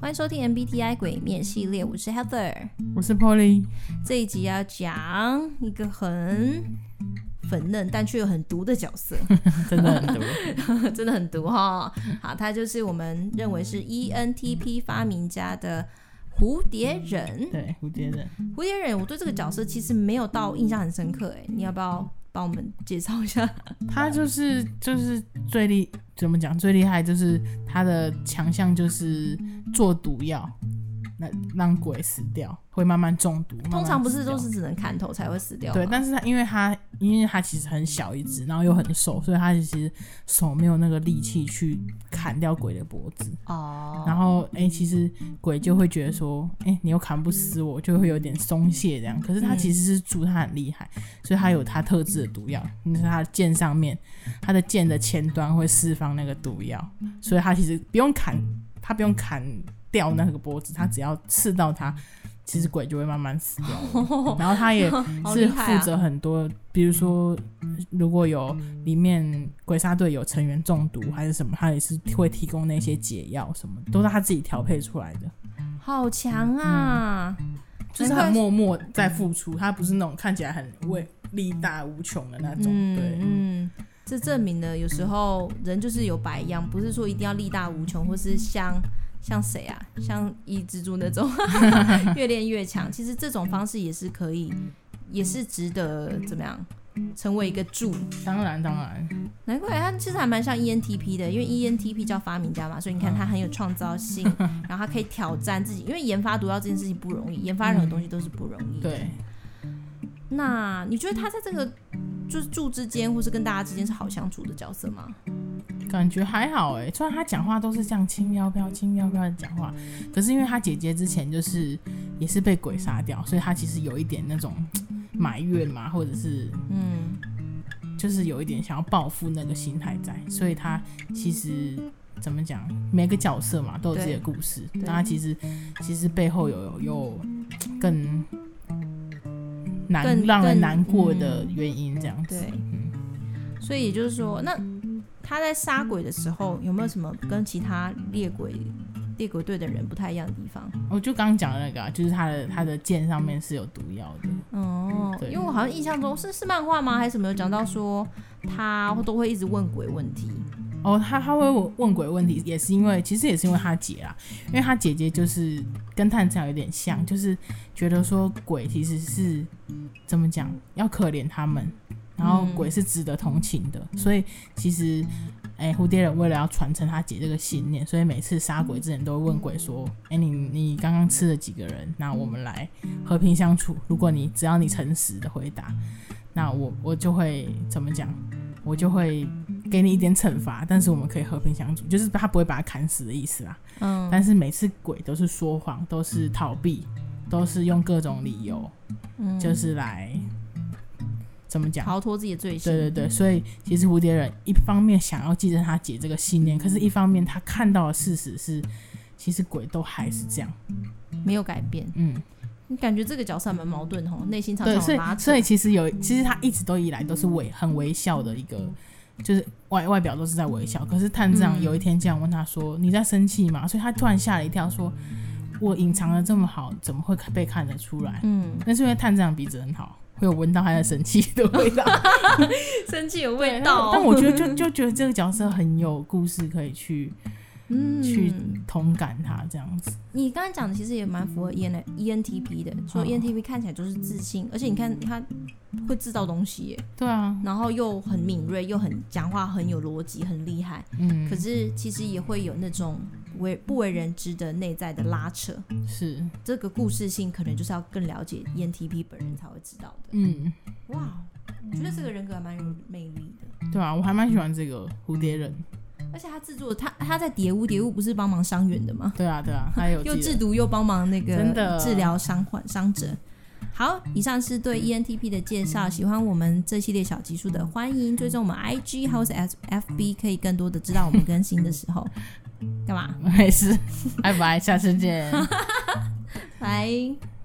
欢迎收听 MBTI 鬼面系列，我是 Heather，我是 Polly。这一集要讲一个很粉嫩但却又很毒的角色，真的很毒，真的很毒哈。好，他就是我们认为是 ENTP 发明家的蝴蝶忍。对，蝴蝶忍。蝴蝶忍，我对这个角色其实没有到印象很深刻，哎，你要不要？帮我们介绍一下，他就是就是最厉怎么讲最厉害，就是他的强项就是做毒药。那让鬼死掉，会慢慢中毒。通常不是都是只能砍头才会死掉？对，但是他因为他因为他其实很小一只，然后又很瘦，所以他其实手没有那个力气去砍掉鬼的脖子。哦。然后哎、欸，其实鬼就会觉得说，哎、欸，你又砍不死我，就会有点松懈这样。可是他其实是猪，他很厉害，所以他有他特制的毒药。你说他的剑上面，他的剑的前端会释放那个毒药，所以他其实不用砍，他不用砍。掉那个脖子，他只要刺到他，其实鬼就会慢慢死掉。然后他也是负责很多，比如说如果有里面鬼杀队有成员中毒还是什么，他也是会提供那些解药什么，都是他自己调配出来的。好强啊、嗯！就是很默默在付出，他不是那种看起来很为力大无穷的那种。嗯、对，嗯，这证明了有时候人就是有百样，不是说一定要力大无穷，或是像。像谁啊？像一蜘蛛那种，越练越强。其实这种方式也是可以，也是值得怎么样，成为一个柱。当然当然，难怪他其实还蛮像 ENTP 的，因为 ENTP 叫发明家嘛，所以你看他很有创造性，然后他可以挑战自己。因为研发毒药这件事情不容易，研发任何东西都是不容易。对。那你觉得他在这个就是住之间，或是跟大家之间是好相处的角色吗？感觉还好哎，虽然他讲话都是这样轻飘飘、轻飘飘的讲话，可是因为他姐姐之前就是也是被鬼杀掉，所以他其实有一点那种埋怨嘛，或者是嗯，就是有一点想要报复那个心态在，所以他其实怎么讲，每个角色嘛都有自己的故事，但他其实其实背后有有更难让人难过的原因这样子，对，嗯，所以也就是说那。他在杀鬼的时候有没有什么跟其他猎鬼猎鬼队的人不太一样的地方？我就刚刚讲的那个、啊，就是他的他的剑上面是有毒药的。哦，对，因为我好像印象中是是漫画吗？还是什么有讲到说他都会一直问鬼问题？哦，他他会问问鬼问题，也是因为其实也是因为他姐啦，因为他姐姐就是跟探长有点像，就是觉得说鬼其实是怎么讲，要可怜他们。然后鬼是值得同情的，嗯、所以其实，哎，蝴蝶人为了要传承他姐这个信念，所以每次杀鬼之前都会问鬼说：“哎，你你刚刚吃了几个人？那我们来和平相处。如果你只要你诚实的回答，那我我就会怎么讲？我就会给你一点惩罚，但是我们可以和平相处，就是他不会把他砍死的意思啦。嗯。但是每次鬼都是说谎，都是逃避，都是用各种理由，嗯，就是来。怎么讲？逃脱自己的罪行。对对对，所以其实蝴蝶人一方面想要继承他姐这个信念，可是一方面他看到的事实是，其实鬼都还是这样，没有改变。嗯，你感觉这个角色蛮矛盾哦，内心常常对，所以所以其实有，其实他一直都以来都是微很微笑的一个，就是外外表都是在微笑。可是探长有一天这样问他说：“嗯、你在生气吗？”所以他突然吓了一跳，说：“我隐藏的这么好，怎么会被看得出来？”嗯，那是因为探长鼻子很好。会有闻到他的生气的味道，生气有味道。但我觉得就就觉得这个角色很有故事，可以去嗯去同感他这样子。你刚才讲的其实也蛮符合 E N E N T P 的，说 E N T P 看起来就是自信，而且你看他会制造东西耶，对啊，然后又很敏锐，又很讲话很有逻辑，很厉害。嗯，可是其实也会有那种。为不为人知的内在的拉扯，是这个故事性，可能就是要更了解 ENTP 本人才会知道的。嗯，哇，我觉得这个人格还蛮有魅力的。对啊，我还蛮喜欢这个蝴蝶忍，而且他制作他他在蝶屋，蝶屋不是帮忙伤员的吗？对啊，对啊，还有又制毒又帮忙那个治疗伤患伤者。好，以上是对 ENTP 的介绍。喜欢我们这系列小集数的，欢迎追踪我们 IG 或是 FB，可以更多的知道我们更新的时候。干嘛？没事，拜拜，下次见，拜。